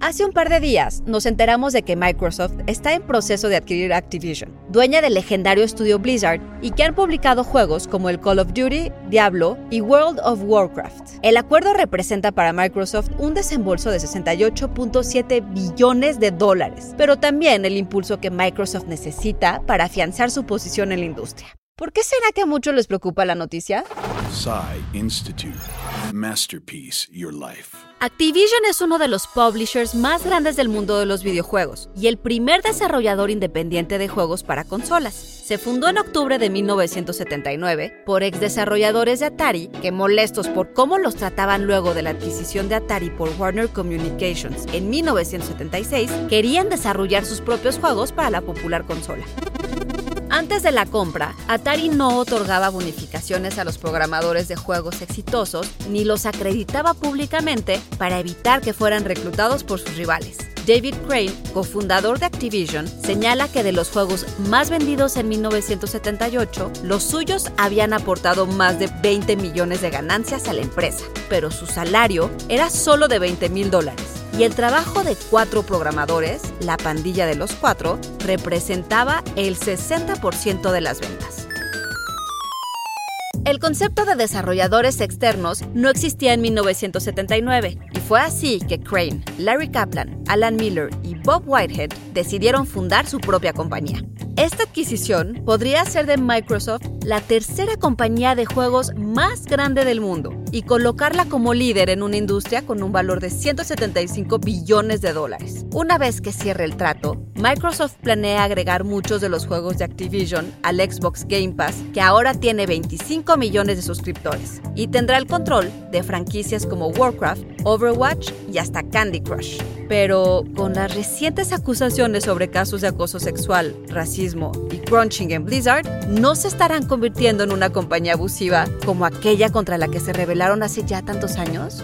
Hace un par de días nos enteramos de que Microsoft está en proceso de adquirir Activision, dueña del legendario estudio Blizzard y que han publicado juegos como el Call of Duty, Diablo y World of Warcraft. El acuerdo representa para Microsoft un desembolso de 68.7 billones de dólares, pero también el impulso que Microsoft necesita para afianzar su posición en la industria. ¿Por qué será que a muchos les preocupa la noticia? Institute. Masterpiece Your Life. Activision es uno de los publishers más grandes del mundo de los videojuegos y el primer desarrollador independiente de juegos para consolas. Se fundó en octubre de 1979 por ex desarrolladores de Atari que, molestos por cómo los trataban luego de la adquisición de Atari por Warner Communications en 1976, querían desarrollar sus propios juegos para la popular consola. Antes de la compra, Atari no otorgaba bonificaciones a los programadores de juegos exitosos ni los acreditaba públicamente para evitar que fueran reclutados por sus rivales. David Crane, cofundador de Activision, señala que de los juegos más vendidos en 1978, los suyos habían aportado más de 20 millones de ganancias a la empresa, pero su salario era solo de 20 mil dólares y el trabajo de cuatro programadores, la pandilla de los cuatro, representaba el 60% de las ventas. El concepto de desarrolladores externos no existía en 1979 y fue así que Crane, Larry Kaplan, Alan Miller y Bob Whitehead decidieron fundar su propia compañía. Esta adquisición podría ser de Microsoft la tercera compañía de juegos más grande del mundo y colocarla como líder en una industria con un valor de 175 billones de dólares. Una vez que cierre el trato, Microsoft planea agregar muchos de los juegos de Activision al Xbox Game Pass, que ahora tiene 25 millones de suscriptores, y tendrá el control de franquicias como Warcraft, Overwatch y hasta Candy Crush. Pero con las recientes acusaciones sobre casos de acoso sexual, racismo y crunching en Blizzard, no se estarán convirtiendo en una compañía abusiva como aquella contra la que se rebeló hace ya tantos años?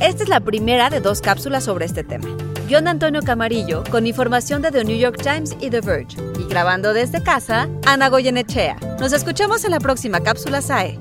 Esta es la primera de dos cápsulas sobre este tema. Guión Antonio Camarillo, con información de The New York Times y The Verge. Y grabando desde casa, Ana Goyenechea. Nos escuchamos en la próxima cápsula SAE.